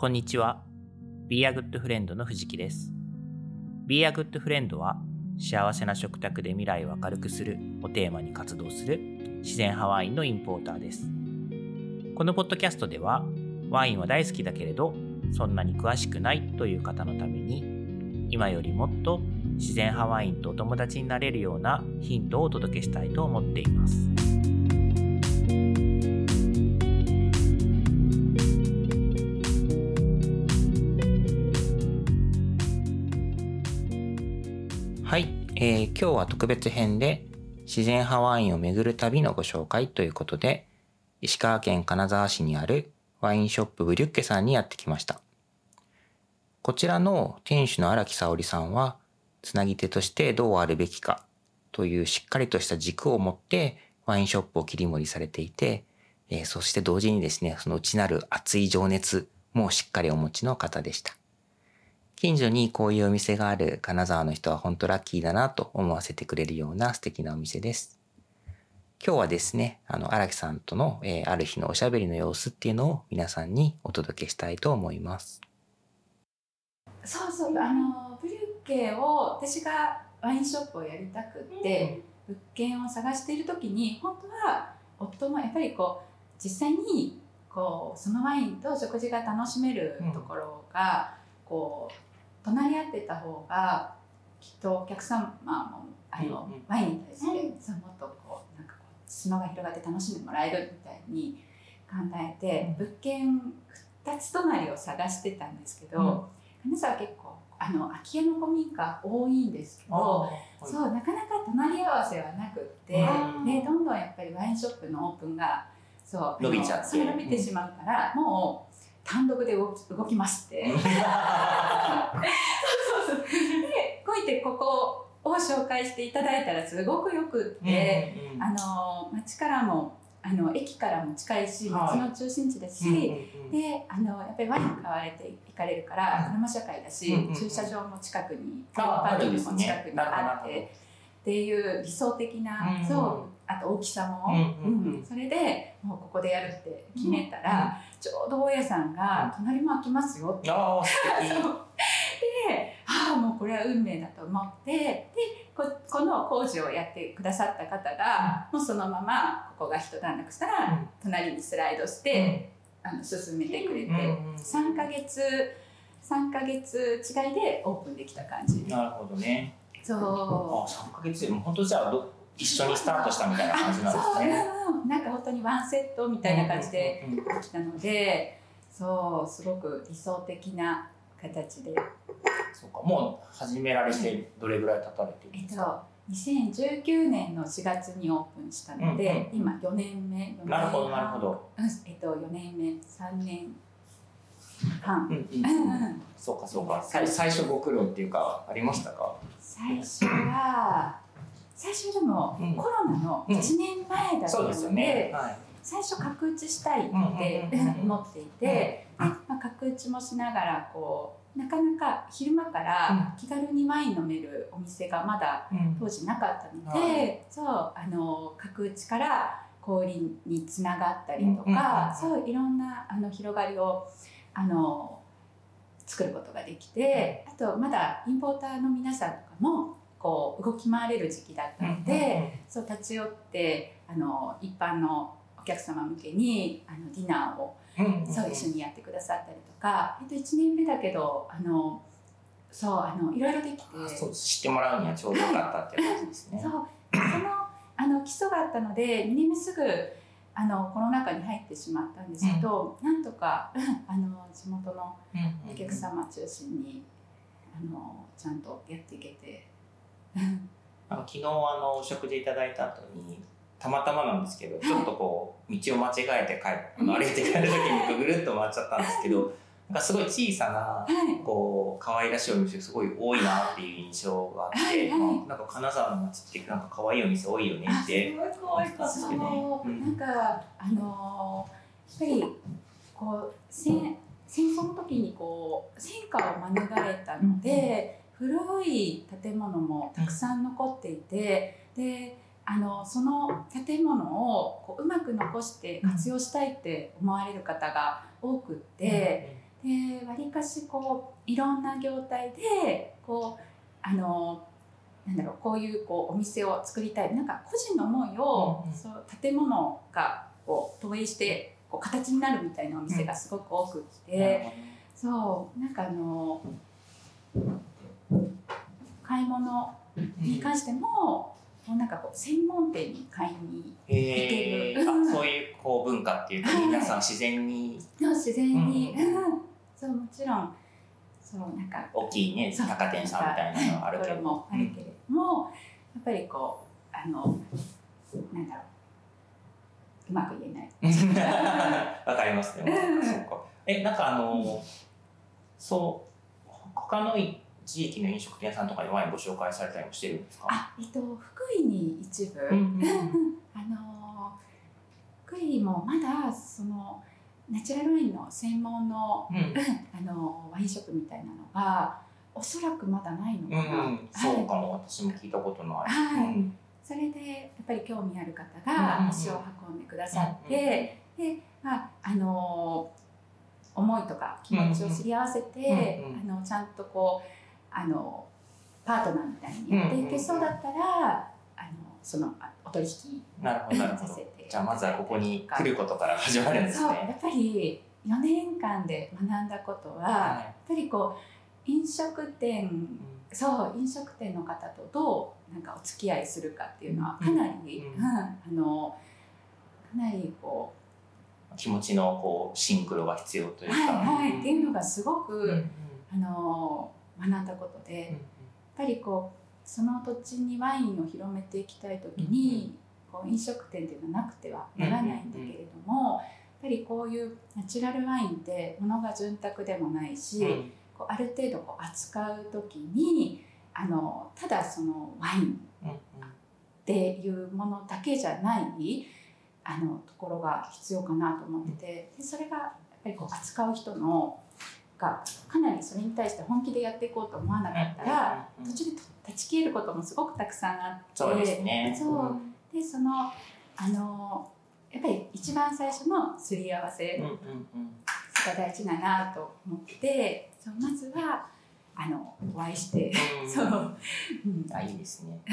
こんにちは。Be a Good Friend の藤木です。Be a Good Friend は幸せな食卓で未来を明るくするをテーマに活動する自然派ワインのインポーターです。このポッドキャストではワインは大好きだけれどそんなに詳しくないという方のために今よりもっと自然派ワインとお友達になれるようなヒントをお届けしたいと思っています。えー今日は特別編で自然派ワインを巡る旅のご紹介ということで石川県金沢市にあるワインショップブリュッケさんにやってきました。こちらの店主の荒木沙織さんはつなぎ手としてどうあるべきかというしっかりとした軸を持ってワインショップを切り盛りされていて、えーそして同時にですねその内なる熱い情熱もしっかりお持ちの方でした。近所にこういうお店がある金沢の人は本当ラッキーだなと思わせてくれるような素敵なお店です。今日はですね、あの、荒木さんとの、えーある日のおしゃべりの様子っていうのを皆さんにお届けしたいと思います。そうそうあのブリュッケを私がワインショップをやりたくって、物件を探している時に本当は夫もやっぱりこう実際にこうそのワインと食事が楽しめるところが、こう隣り合ってた方がきっとお客様もあの、うんうん。ワインに対して、そうもっとこうなんかこう島が広がって楽しんでもらえるみたいに考えて、物件2つ隣を探してたんですけど、金沢結構あの空き家の古民家多いんですけど、そうなかなか隣り合わせはなくって、うん。でどんどんやっぱりワインショップのオープンがそう伸びちゃって。伸びてしまうから、もう単独で動きまして。そうそうでこういってここを紹介していただいたらすごくよくって、あの町からもあの駅からも近いしはい。町の中心地ですし、であのやっぱりワイン買われて行かれるからうん。車社会だし、うんうんうん。駐車場も近くにあパーキングも近くにあってっていう理想的な、うんそうあと大きさも、うんうんうん。それでもうここでやるって決めたら、ちょうど大家さんが「隣も空きますよ」ってああ、素敵。で、ああ、もうこれは運命だと思って、で、ここの工事をやってくださった方が、もうそのまま、ここが一段落したら、うん隣にスライドして、あの進めてくれて、3ヶ月、3ヶ月違いでオープンできた感じ。なるほどね。そう。あ、三ヶ月で、もう本当じゃあど、一緒にスタートしたみたいな感じなんですね。うんなんか本当にワンセットみたいな感じでうんうんうん。できたので、そう、すごく理想的な形で。そうか、もう始められてどれぐらい経たれてるんえっですか。と、2019年の4月にオープンしたので、うんうん今4年目4年なるほど、なるほど。うんえっと4年目3年半、うんうんそうかそうか最最初ご苦労っていうかありましたか？最初は最初でもうん。コロナの1年前だったそうですよので、ね。はい。最初角打ちしたいってうんうんうんうん。思っていて、でまあ、角打ちもしながらこうなかなか昼間から気軽にワイン飲めるお店がまだうん。当時なかったので、はい。そうあの角打ちから氷につながったりとうんうんうんか、そういろんなあの広がりをあの作ることができて、あとまだインポーターの皆さんとかもこう動き回れる時期だったので、そう立ち寄ってあの一般のお客様向けにあのディナーをうんうんうん。そう一緒にやってくださったりとか、えっと、1年目だけどあのそうあのいろいろできて。あそう知ってもらうにはちょうどよかったっていう感じですね。そう。そのあの基礎があったので2年目すぐあのコロナ禍に入ってしまったんですけど、なんとか あの地元のお客様中心にあのちゃんとやっていけて。あの昨日あのお食事いただいた後にたまたまなんですけどちょっとこう道を間違えて帰あの歩いて帰る時にぐるっと回っちゃったんですけどなんかすごい小さなはい。こう可愛らしいお店がすごい多いなっていう印象があって、はいはい。まあなんか金沢の街ってなんか可愛いお店多いよねってごい可愛かったですけどそう、うん。なんかあのやっぱりこう戦戦争の時にこう戦火を免れたので、古い建物もたくさん残っていて、であのその建物をこううまく残して活用したいって思われる方が多くって、でわりかしこういろんな業態でこうあのなんだろうこういうこうお店を作りたい。なんか個人の思いを、うんうん。そう建物がこう投影してこう形になるみたいなお店がすごく多くって、そうなんかあの買い物に関しても、もうなんかこう専門店に買いにへえいける あそういうこう文化っていうかはい皆さん自然に。の自然に、うん。う んそうもちろんそうなんか大きいねそう高店さんみたいなのはあるけところどもあるけれども、やっぱりこうあのなんだろううまく言えない。わかりますね。うんそうか。え、なんかあの、そう、他の地域の飲食店さんとかにワインご紹介されたりもしてるんですか？あ、えっと福井に一部、うんうん あの福井もまだそのナチュラルワインの専門のうん。あのワインショップみたいなのがおそらくまだないのかうんな。うん、そうかも、私も聞いたことない。はい。うん。それでやっぱり興味ある方うんうんうん。が足を運んでくださって、で、まああの思いとか気持ちをすり合わせて、うんうん。あのちゃんとこうあのパートナーみたいにやっていけそうだったら、あのそのあお取引なるほど、なるほど。させ。てじゃあ、まずはここに来ることから始まるんですそうやね。っぱり4年間で学んだことは、やっぱりこう飲食店そう飲食店の方とどうなんかお付き合いするかっていうのはかなり、うん。うんあのかなりこ気持ちのこうシンクロが必要といううか。はいはいっていうのがすごく、うんうん。あの学んだことで、うんやっぱりこうその土地にワインを広めていきたい時に、こう飲食店っていうのはなくてはならないんだけれども、やっぱりこういうナチュラルワインって物が潤沢でもないし、うん。こうある程度こう扱う時にあのただそのワインうんっていうものだけじゃないあのところが必要かなと思っててでそれがやっぱりこう扱う人のがかなりそれに対して本気でやっていこうと思わなかったらうんうんうん。途中で断ち切ることもすごくたくさんあって。そうですね。そのあのやっぱり一番最初のすり合わせうんうんうん。が大事だなと思ってそうまずはあのお会いして、うん。そう、うん、あいいですね。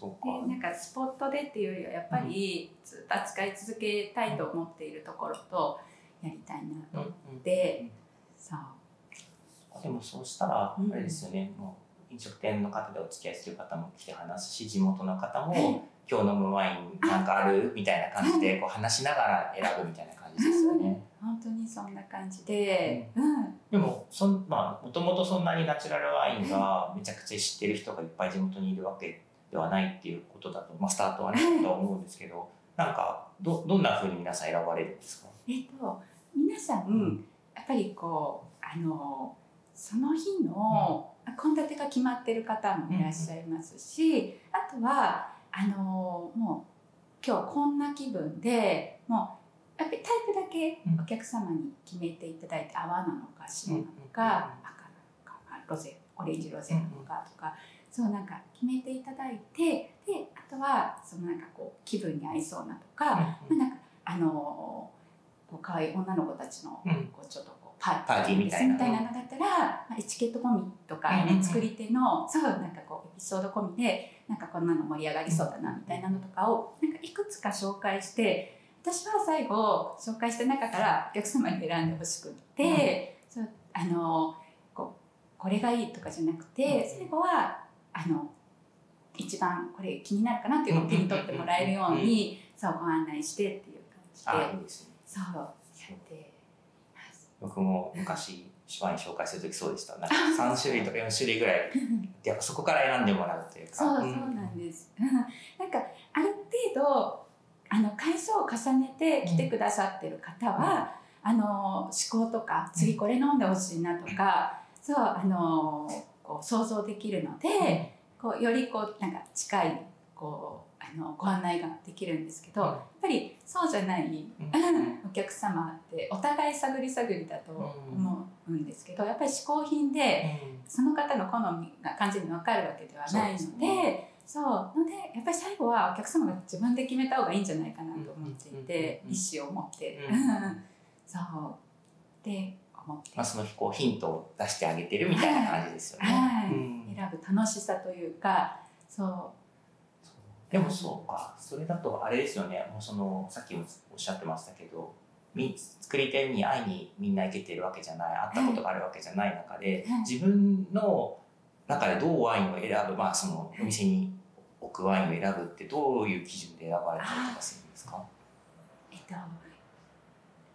でなんかスポットでっていうよりはやっぱりずっと扱い続けたいと思っているところとやりたいなとうん思っうん。て、そう。でもそうしたら、うん。あれですよね、もう飲食店の方でお付き合いする方も来て話すし、地元の方も、はい。今日飲むワインなんかある？みたいな感じでこう話しながら選ぶみたいな感じですよね。本当にそんな感じで、うん。でもそんまあもともとそんなにナチュラルワインがめちゃくちゃ知ってる人がいっぱい地元にいるわけではないっていうことだと、まあ、スタートはねとは思うんですけどなんかどどんなふうに皆さん選ばれるんですか？えっと皆さんやっぱりこうあのその日の献立が決まってる方もいらっしゃいますし、あとはあのもう今日はこんな気分でもうやっぱりタイプだけお客様に決めていただいて、泡なのか白なのか、赤なのかあロゼオレンジロゼなのかとか、そうなんか決めていただいてであとはそのなんかこう気分に合いそうなとか、まあ、なんかあのこう可愛い女の子たちのうん。こうちょっとこうパーティー。みたいなみたいなのだったら、まあ、エチケット込みとか、うんうんうん。作り手のそうなんかこうエピソード込みでなんかこんなの盛り上がりそうだなみたいなのとかをなんかいくつか紹介して私は最後紹介した中からお客様に選んでほしくって、そうあのこうこれがいいとかじゃなくて、うん。最後はあの一番これ気になるかなっていうのを手に取ってもらえるように、そうご案内してっていうあ感じで。いいですねそうやって。僕も昔ワイン紹介する時そうでした。なんか3種類とか4種類ぐらいやっぱそこから選んでもらうというかそうそうなんです。なんかある程度あの回数を重ねて来てくださってる方は、あの思考とか次これ飲んでほしいなとか、そうあのこう想像できるので、こうよりこうなんか近いこうあのご案内ができるんですけど、やっぱりそうじゃない、うん。お客様ってお互い探り探りだと思うんですけど、やっぱり嗜好品で。その方の好みが完全に分かるわけではないのでそうのでやっぱり最後はお客様が自分で決めた方がいいんじゃないかなと思っていて、意思を持って、うん。そう。って思思って、まあ、そのこうヒントを出してあげてるみたいな感じですよね。はい。うん。選ぶ楽しさというかそうでもそうか。それだとあれですよね。もうそのさっきもおっしゃってましたけどみ作り手に会いにみんな行けてるわけじゃない。会ったことがあるわけじゃない中で、はい。自分の中でどうワインを選ぶ、まあ、そのお店に置くワインを選ぶってどういう基準で選ばれたりとかするんですか？えっと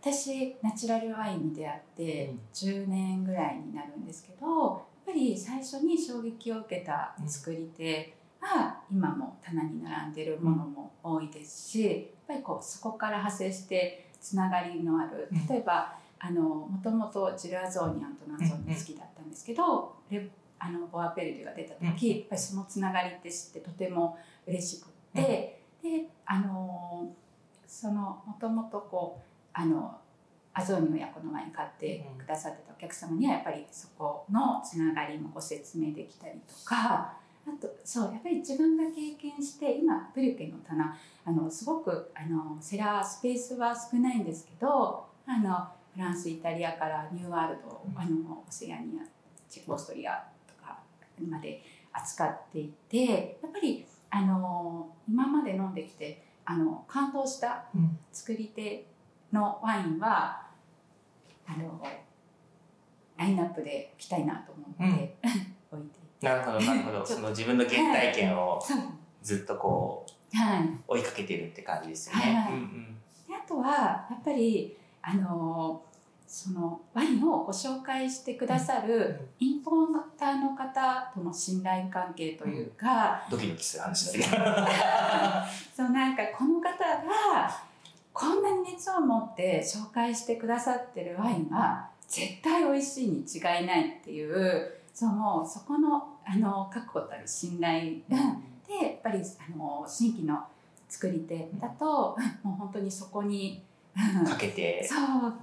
私ナチュラルワインに出会ってうん。10年ぐらいになるんですけどやっぱり最初に衝撃を受けた作り手は今も棚に並んでるものも多いですしやっぱりこうそこから派生してつながりのあるうん。例えばあのもともとジルアゾーニアンとナンゾーニ好きだったんですけど、レあのボアペルデュが出た時、うん。やっぱりそのつながりって知ってとても嬉しくって、であのそのもともとこうあのアゾーニ親子のワイン買ってくださってたお客様にはやっぱりそこのつながりもご説明できたりとかあとそうやっぱり自分が経験して今ブリュッケの棚あのすごくあのセラースペースは少ないんですけどあのフランスイタリアからニューワールド、うん。あのオセアニアチェコオーストリアとかまで扱っていてやっぱりあの今まで飲んできてあの感動したうん。作り手のワインはあのラインナップで置きたいなと思って、置いていてなるほど なるほど。その自分の原体験をずっとこうはい。追いかけてるって感じですよね。はいうんうん。であとはやっぱりあのそのワインをご紹介してくださるインポーターの方との信頼関係というか、ドキドキする話だけど。そうなんかこの方がこんなに熱を持って紹介してくださってるワインは絶対美味しいに違いないっていうそうもうそこのあの確固たる信頼でやっぱりあの新規の作り手だともう本当にそこにかけて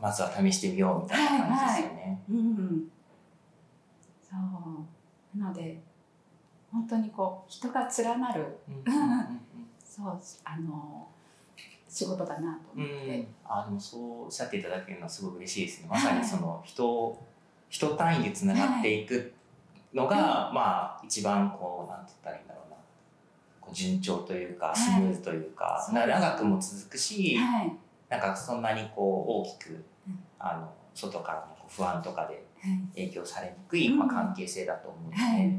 まずは試してみようみたいな感じですよね。うん、そう。なので本当にこう人が連なるうんうんうんそうあの仕事だなとうん思って、あでもそうおっしゃっていただけるのはすごく嬉しいですね。まさにその人人単位でつながっていくのが、まあ一番こうなんて言ったらいいんだろうな。こう順調というかはい。スムーズというか、そうな長くも続くし、はい。なんかそんなにこう大きく、うん。あの外からのこう不安とかではい。影響されにくい、うん。まあ、関係性だと思うので、はい。やっ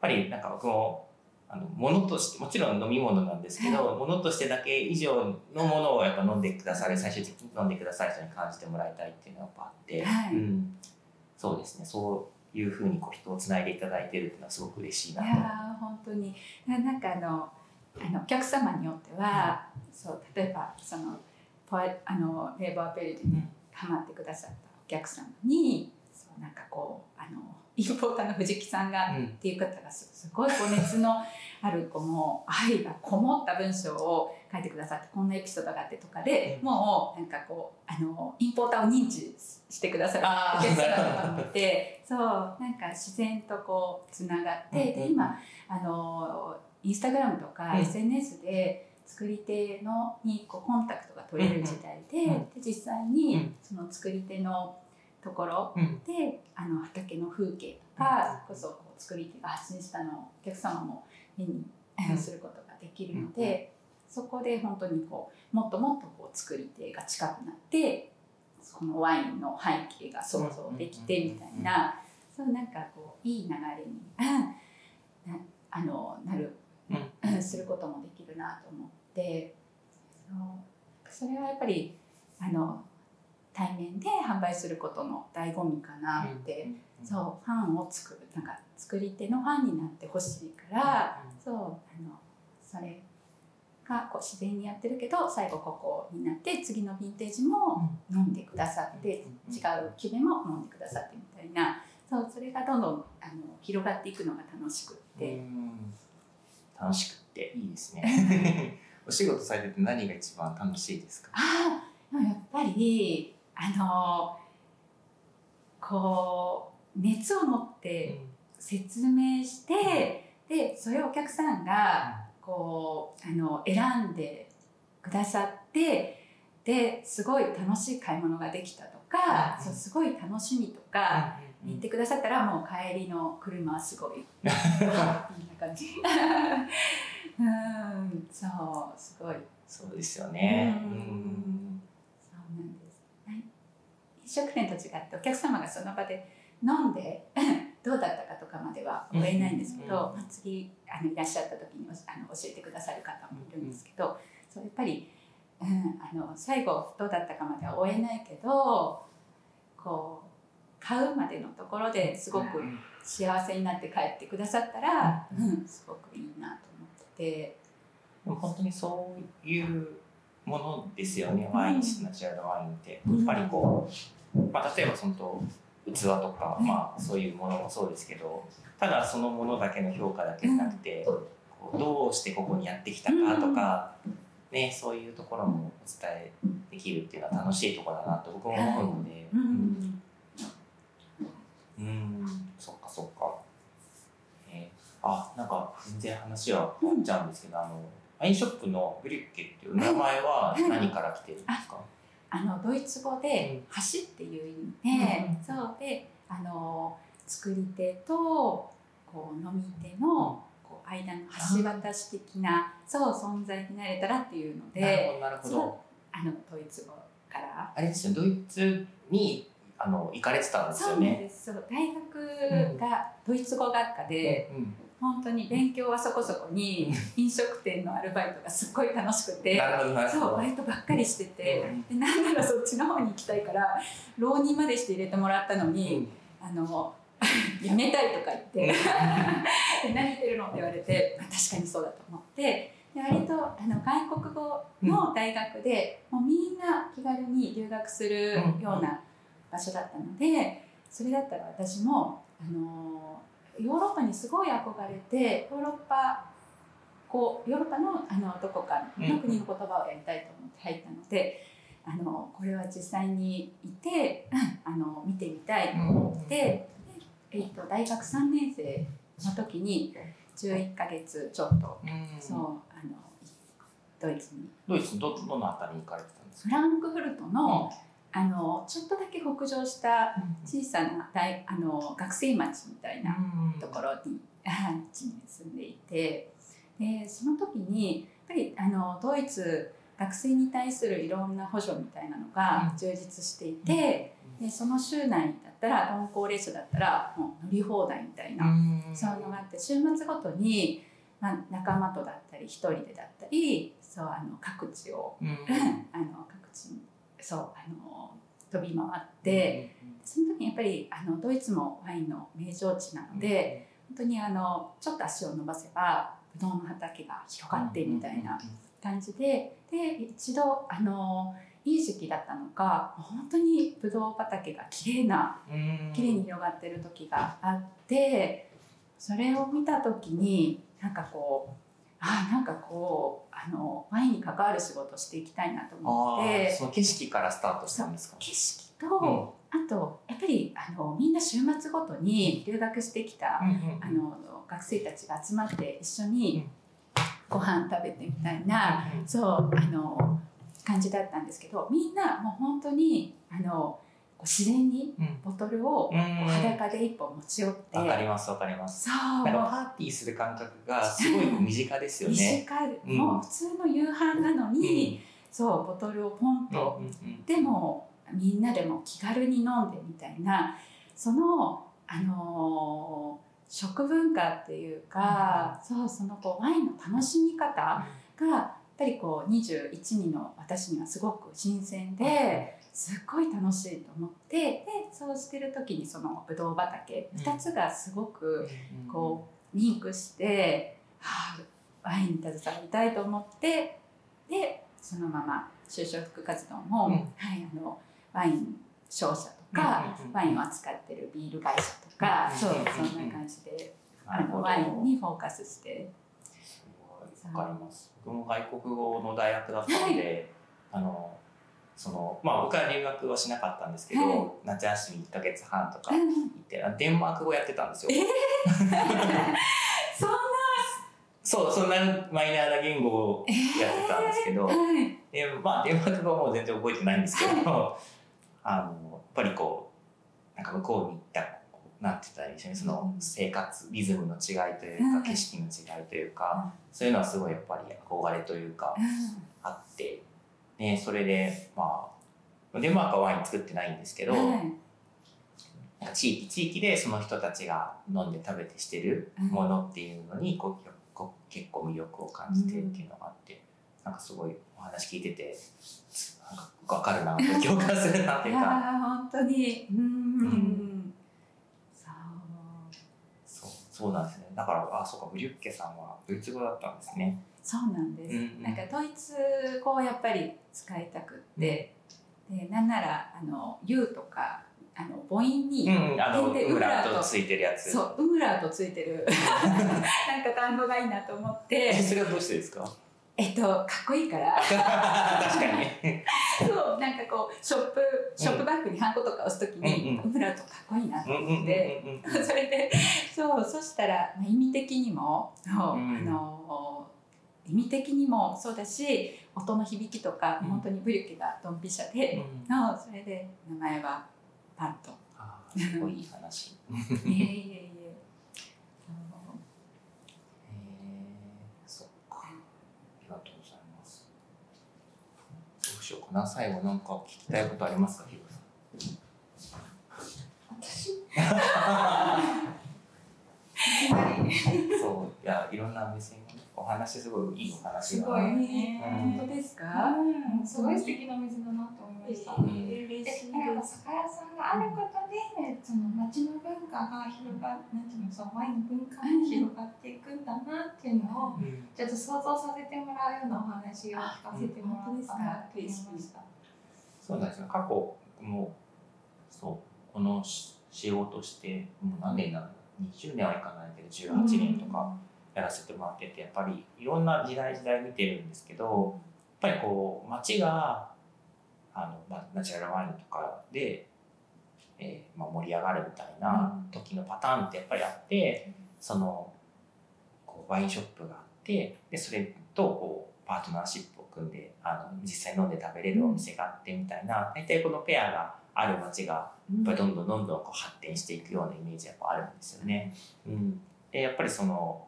ぱりなんか僕もあの物としてもちろん飲み物なんですけど、物としてだけ以上のものをやっぱ飲んでくださる最終的に飲んでくださる人に感じてもらいたいっていうのがやっぱあって、はい。うん、そうですね。そういうふうにこう人をつないでいただいてるっていうのはすごく嬉しいなと。いやー本当に。ななんかあのあのお客様によっては、そう例えばそのポアあのレーバーペルデにハマってくださったお客様にそうなんかこうあのインポーターの藤木さんが、うん。っていう方がすすごいこう熱のあるこの愛がこもった文章を書いてくださってこんなエピソードがあってとかで、もうなんかこうあのインポーターを認知してくださるお客様とかもいてそうなんか自然とこうつながって、うんうんで今あのインスタグラムとかうん。SNS で作り手のにこうコンタクトが取れる時代で,、うんうんで実際うにんその作り手のところ。うん。であの畑の風景とか、こそこう作り手が発信したのをお客様も目にうん。することができるので、そこで本当にこうもっともっとこう作り手が近くなってそのワインの背景が想像できてみたいな、そうなんかこういい流れにな あのなる、することもできるなと思ってそれはやっぱりあの対面で販売することの醍醐味かなって、そうファンを作るなんか作り手のファンになってほしいから、そうあのそれがこう自然にやってるけど最後ここになって次のヴィンテージも飲んでくださって、違うキュベも飲んでくださってみたいな。そうそれがどんどんあの広がっていくのが楽しくって、うん。楽しくっていいですね。お仕事されてて何が一番楽しいですか？あやっぱりあのこう熱を持って説明して、でそれをお客さんがこうあの選んでくださってですごい楽しい買い物ができたとか、うんそうすごい楽しみとか、言ってくださったらもう帰りの車はすごい。ハッピーな感じ。うんそうすごい。そうですよね。うんうんそうなんです、はい、飲食店と違ってお客様がその場で飲んで どうだったかとかまでは追えないんですけど、うんまあ、次あのいらっしゃった時にあの教えてくださる方もいるんですけど、そうやっぱり、うん、あの最後どうだったかまでは追えないけどこう買うまでのところですごく幸せになって帰ってくださったら、うん、すごくいいなと思ってて。でも本当にそういうものですよね、うん。ワインナチュラルワインって。うん。やっぱりこう、まあ、例えばそのと器とか、うん。まあ、そういうものもそうですけどただそのものだけの評価だけじゃなくて、こうどうしてここにやってきたかとか、ね、そういうところもお伝えできるっていうのは楽しいところだなと僕も思うので。うん。うん、そっかそっか。えーあ、なんか全然話は変わっちゃうんですけど、あの、ワインショップのブリュッケっていう名前ははい。何から来てるんですか？あのドイツ語で「橋」っていう意味で、うんそうであの作り手とこう飲み手のこう間の橋渡し的なそう存在になれたらっていうのでど、なるほど。あのドイツ語から。あれですよ、ドイツにあの行かれてたんですよね。そう大学がドイツ語学科で、うん本当に勉強はそこそこに飲食店のアルバイトがすっごい楽しくて。そうバイトばっかりしてて、うん。でなんならそっちの方に行きたいから浪人までして入れてもらったのに、あの 辞めたいとか言ってで 何言ってるのって言われて、まあ、確かにそうだと思ってで割とあの外国語の大学で、もうみんな気軽に留学するような場所だったのでそれだったら私もあのヨーロッパにすごい憧れてヨーロッパこうヨーロッパのあのどこかの国の言葉をやりたいと思って入ったので、あのこれは実際にいて あの見てみたいと思って、でえっと大学3年生の時に11ヶ月ちょっと、うん。そうあのドイツに。ドイツどどのあたりに行かれてたんですか？フランクフルトの,、あのちょっとだけ北上した小さな大あの学生町みたいなところに 住んでいて。でその時にやっぱりあのドイツ学生に対するいろんな補助みたいなのが充実していて、でその州内だったら鈍行列車だったらもう乗り放題みたいな、そういうのがあって週末ごとに、まあ、仲間とだったり一人でだったりそうあの各地を、うん。あの各地にそうあの飛び回って。その時にやっぱりあのドイツもワインの名城地なので、本当にあのちょっと足を伸ばせばブドウの畑が広がってみたいな感じでで一度あのいい時期だったのか本当にブドウ畑が綺麗なうん綺麗に広がってる時があってそれを見た時になんかこうあなんかこうあのワインに関わる仕事をしていきたいなと思って。その景色からスタートしたんですか？景色と、あとやっぱりあのみんな週末ごとに留学してきた、うんうんあの学生たちが集まって一緒にご飯食べてみたいな、そうあの感じだったんですけどみんなもう本当にあの自然にうん。ボトルをうん。裸で一本持ち寄って、わかりますわかります。そう。なんかパーティーする感覚がすごい 身近ですよね。短い、うん。もう普通の夕飯なのに、そうボトルをポンと、でもみんなでも気軽に飲んでみたいなその、あのー食文化っていうか、そうそのこうワインの楽しみ方がやっぱりこう21人の私にはすごく新鮮ですっごい楽しいと思ってでそうしてる時にそのぶどう畑うん。2つがすごくうん。こうリンクして、はあ、ワインに携わりたいと思ってでそのまま就職活動も、うん。はい、あのワイン商社とか、ワインを扱ってるビール会社とか、うんそうそんな感じであのワインにフォーカスして。わかります。僕も外国語の大学だったので、あのそのまあ僕は留学はしなかったんですけど、はい。夏休み1ヶ月半とかうん。行ってあデンマーク語やってたんですよ。そんな。そうそんなマイナーな言語をやってたんですけど、はい。でまあデンマーク語はもう全然覚えてないんですけど、あのやっぱりこうなんか向こうに行ったなんて言ったらいいでしょうねその生活リズムの違いというか、うん。景色の違いというか、そういうのはすごいやっぱり憧れというかあって、ね、それでまあデンマークはワイン作ってないんですけど、はい。地域地域でその人たちが飲んで食べてしてるものっていうのにこうこう結構魅力を感じてっていうのがあって、なんかすごいお話聞いててなんか分かるな共感するなっていいうか本当に。うん、うん。そう。そうそうなんですね。だからあそうかブリュッケさんはドイツ語だったんですね。そうなんです、うんうん。なんかドイツ語をやっぱり使いたくって、でなんならあの「U」とかあの母音に、うん、あのでウムラートトついてるやつ。そうウムラートついてる。なんか単語がいいなと思って。えそれはどうしてですか？えっとかっこいいから。確かに。そうなんかこうショップショップバッグにハンコとか押すときに、うんうん。ウムラートかっこいいなとうんうんうん思って、うん。それでそうそしたら、まあ、意味的にもうん。あの意味的にもそうだし音の響きとか、うん本当にブリュケがドンピシャで、うんのそれで名前はパンと。すごいいい話。いえいえいえへえ、そっか。ありがとうございます。どうしようかな。最後なんか聞きたいことありますか、ひろさん？私？そう、いや、いろんな目線お話すごいいいお話が。すごいよね本当ですか、うん、すごい素敵な水だなと思いました。うん嬉しいで、なんかです酒屋さんがあることで、その町の文化が広が、なんていうの、そのワインの文化が広がっていくんだなっていうのを。うんちょっと想像させてもらうようなお話を聞かせてもらったなって思いました。そうなんですよ。過去もそうこのし仕事してもう何年なの20年はいかないけど18年とかやらせてもらっててやっぱりいろんな時代時代見てるんですけどやっぱりこう街があの、まあ、ナチュラルワインとかで、えーまあ、盛り上がるみたいな時のパターンってやっぱりあってそのこうワインショップがあってでそれとこうパートナーシップを組んであの実際飲んで食べれるお店があってみたいな大体このペアがある街がやっぱりどんどんどんどんこう発展していくようなイメージやっぱあるんですよね。うん、でやっぱりその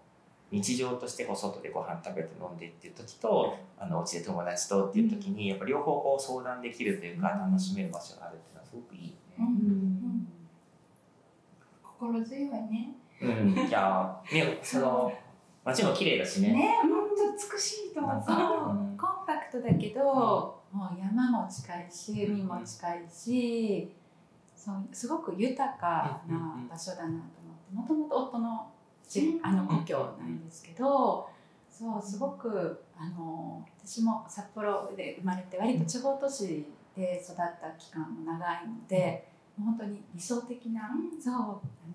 日常としてこう外でご飯食べて飲んでっていう時とあのお家で友達とっていう時にやっぱ両方こう相談できるというか楽しめる場所があるっていうのはすごくいいようね。ん心強いね。うん、いやねその街も綺麗だしね。ね、本当美しいと思う。う。ん。コンパクトだけど、もう山も近いし海も近いし、そうすごく豊かな場所だなと思ってもともと夫のじあの故郷なんですけど、そうすごくあの私も札幌で生まれて割と地方都市で育った期間も長いので、もう本当に理想的な、そうあ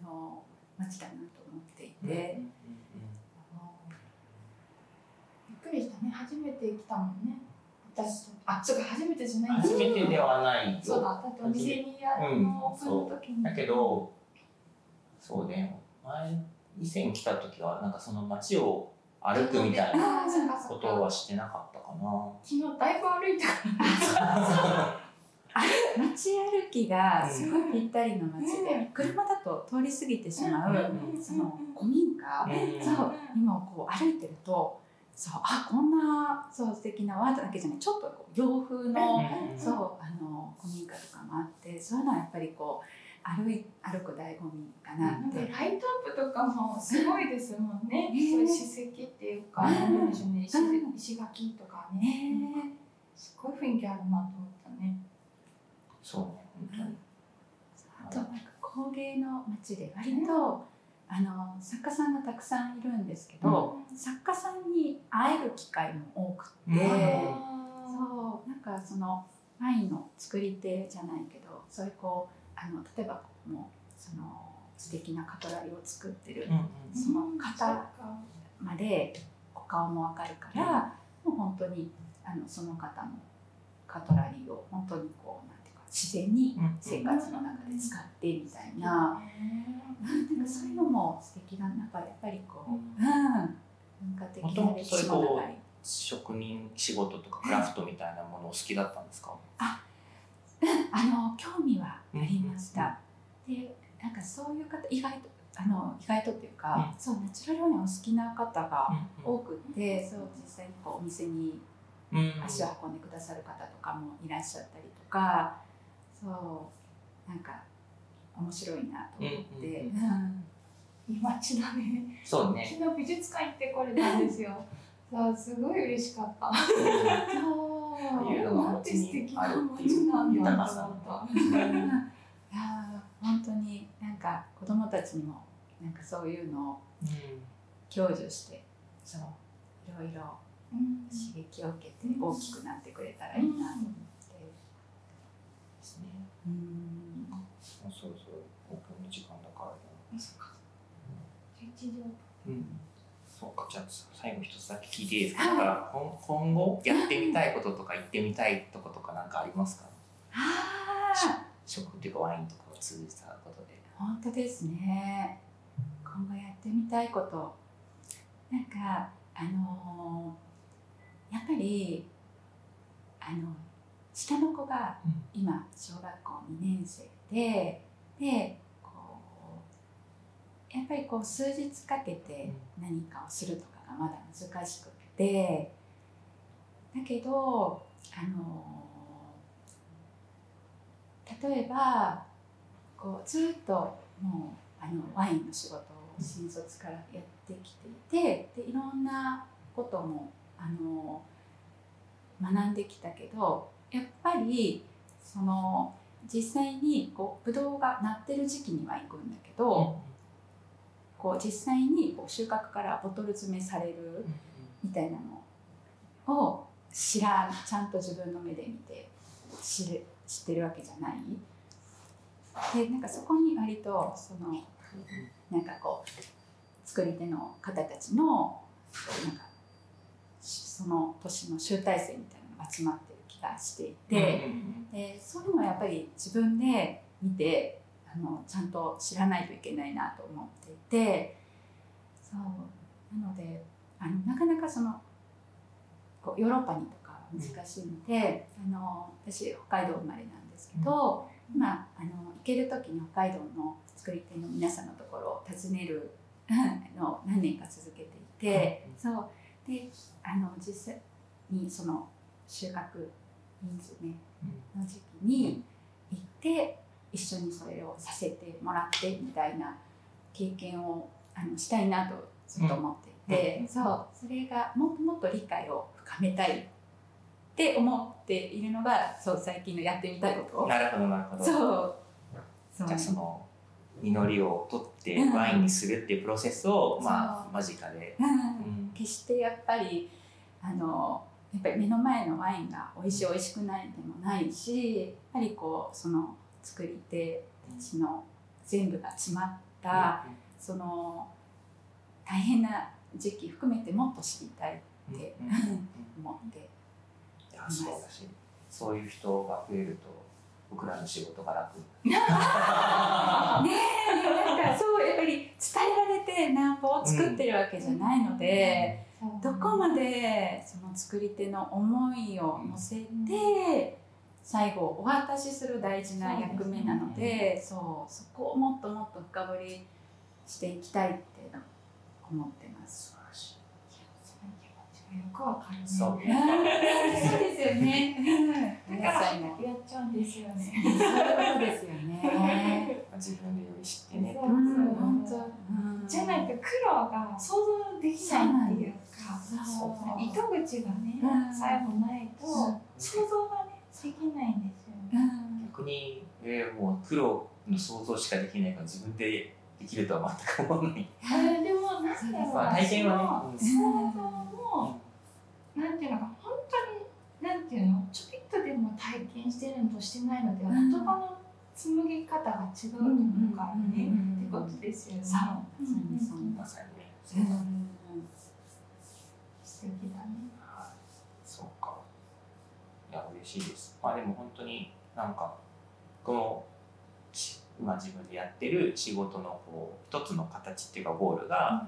の街だなと思っていて。あのびっくりしたね。初めて来たもんね。私と。あ、そうか、初めてじゃない初めてではないよ。そうだ。だってお店にやるのオープンの時に。だけど、そうね、前、以前来た時は、なんかその街を歩くみたいなこ。とはしてなかったかな。昨日だいぶ歩いたから。街歩きがすごいぴったりの街で、うん車だと通り過ぎてしまう、うんその古民家、うんそうにもこう歩いてるとそうあこんなそう素敵な和だけじゃないちょっとこう洋風の、うんそうあの古民家とかもあってそういうのはやっぱりこう歩い歩く醍醐味かななんかって。ライトアップとかもすごいですもんね。ねそういう史跡っていうか、うんなんでしょうね、石うん石垣とかね。ねすごい雰囲気あるなと思ったね。そうね。あとなんか工芸の街で割と、あの作家さんがたくさんいるんですけど、作家さんに会える機会も多くて、うんあそうなんかそのワインの作り手じゃないけどそういうこうあの例えばもうその素敵なカトラリーを作ってるうんうんーそのうん方までお顔もわかるから、もう本当にあのその方のカトラリーを本当にこうなんていうか自然にうん生活の中で使ってみたいな。なんかそういうのも素敵だなんかやっぱりこう、文化的な歴史も長い。職人仕事とかクラフトみたいなものを好きだったんですか？う あの興味はありました。でなんかそういう方意外とあの意外とっていうか、うそうナチュラルワインお好きな方がうん多くって、そう実際にこうお店にうん足を運んでくださる方とかもいらっしゃったりとか、そうなんか面白いなと思って、うんうん今ちなみにそうね。昨日美術館行ってこれたんですよ。そうすごい嬉しかった。そういうのがなんて素敵な街なんだと思った。いやー本当になんか子供たちにもなんかそういうのを享受してそういろいろうん刺激を受けて大きくなってくれたらいいなと思ってですね。うんもうそろそろオープンの時間だからね。そっか11時うん。そうか、じゃあ最後一つだけ聞いていいですか？なんか今今後やってみたいこととか行ってみたいとことかなんかありますか？ああ食っていうかワインとかを通じたことで。本当ですね今後やってみたいことなんかあのーやっぱりあの下の子が今小学校2年生ででやっぱりこう数日かけて何かをするとかがまだ難しくって。だけどあの例えばこうずっともうあのワインの仕事を新卒からやってきていてでいろんなこともあの学んできたけどやっぱりその実際にこうブドウがなってる時期には行くんだけど、こう実際にこう収穫からボトル詰めされるみたいなのを知らんちゃんと自分の目で見て知る知ってるわけじゃない。でなんかそこに割とそのなんかこう作り手の方たちのなんかその年の集大成みたいなのが集まってる気がしていて、でそういうのはやっぱり自分で見てあのちゃんと知らないといけないなと思っていてそう。なのであのなかなかそのこうヨーロッパにとかは難しいので、あの私北海道生まれなんですけど、今あの行ける時に北海道の作り手の皆さんのところを訪ねる のを何年か続けていて、そう。であの実際にその収穫瓶詰めの時期に行って一緒にそれをさせてもらってみたいな経験をあのしたいなとずっと思っていて、そう。それがもっともっと理解を深めたいって思っているのがそう最近のやってみたいこと。なるほどなるほど。そう。そう。じゃあその実りを取ってうん。ワインにするっていうプロセスを、まあそう。間近で。うん。うん。決してやっぱりあのやっぱり目の前のワインが美味しい美味しくないでもないしやっぱりこうその作り手たちの全部が詰まった、その大変な時期含めてもっと知りたいってうんうんうん思って。そうだしそういう人が増えると僕らの仕事が楽。ねえなんかそうやっぱり伝えられてなんぼを作ってるわけじゃないので、どこまでその作り手の思いを乗せて最後お渡しする大事な役目なのでそうそこをもっともっと深掘りしていきたいって思ってます。よくわかるね。そうですよね。やっちゃうんですよね。そういうことですよね。自分でより知ってね本当。うんじゃないと苦労が想像できないっていうか、そう糸口がね、うん最後ないと想像がねできないんですようね。ん逆に、えーもう苦労の想像しかできないから自分でできるとは全く思わない。あれでもなんだろうまあ体験はね想像もなんていうのか本当になんていうのちょびっとでも体験してるのとしてないのでは、うん言葉の紡ぎ方が違うと思うからね、うんってことですよね。そうまさにね。うん素敵だね。はい、そうか。いや、嬉しいです。まあでも本当になんか、この、し今自分でやってる仕事のこう、一つの形っていうかゴールが、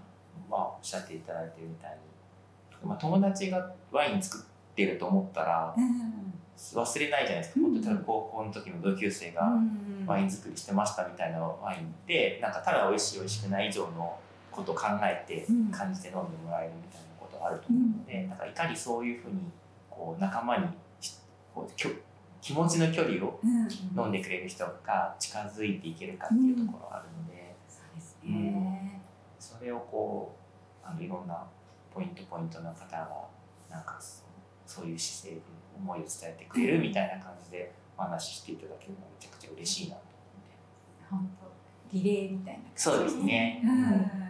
まあおっしゃっていただいてるみたいに、まあ友達がワイン作っってると思ったらうん。忘れないじゃないですか、うん。本当に高校の時の同級生がうん。ワイン作りしてましたみたいなワインってなんかただ美味しい美味しくない以上のことを考えてうん。感じて飲んでもらえるみたいなことがあると思うので、なん。かいかにそういうふうにこう仲間にしこうきょ気持ちの距離をうん飲んでくれる人が近づいていけるかっていうところがあるので、それをこうあのいろんなポイントポイントの方がなんかそうそういう姿勢で思いを伝えてくれるみたいな感じでお話ししていただけるのはめちゃくちゃ嬉しいなと思って。本当リレーみたいな感じ。そうですねうん。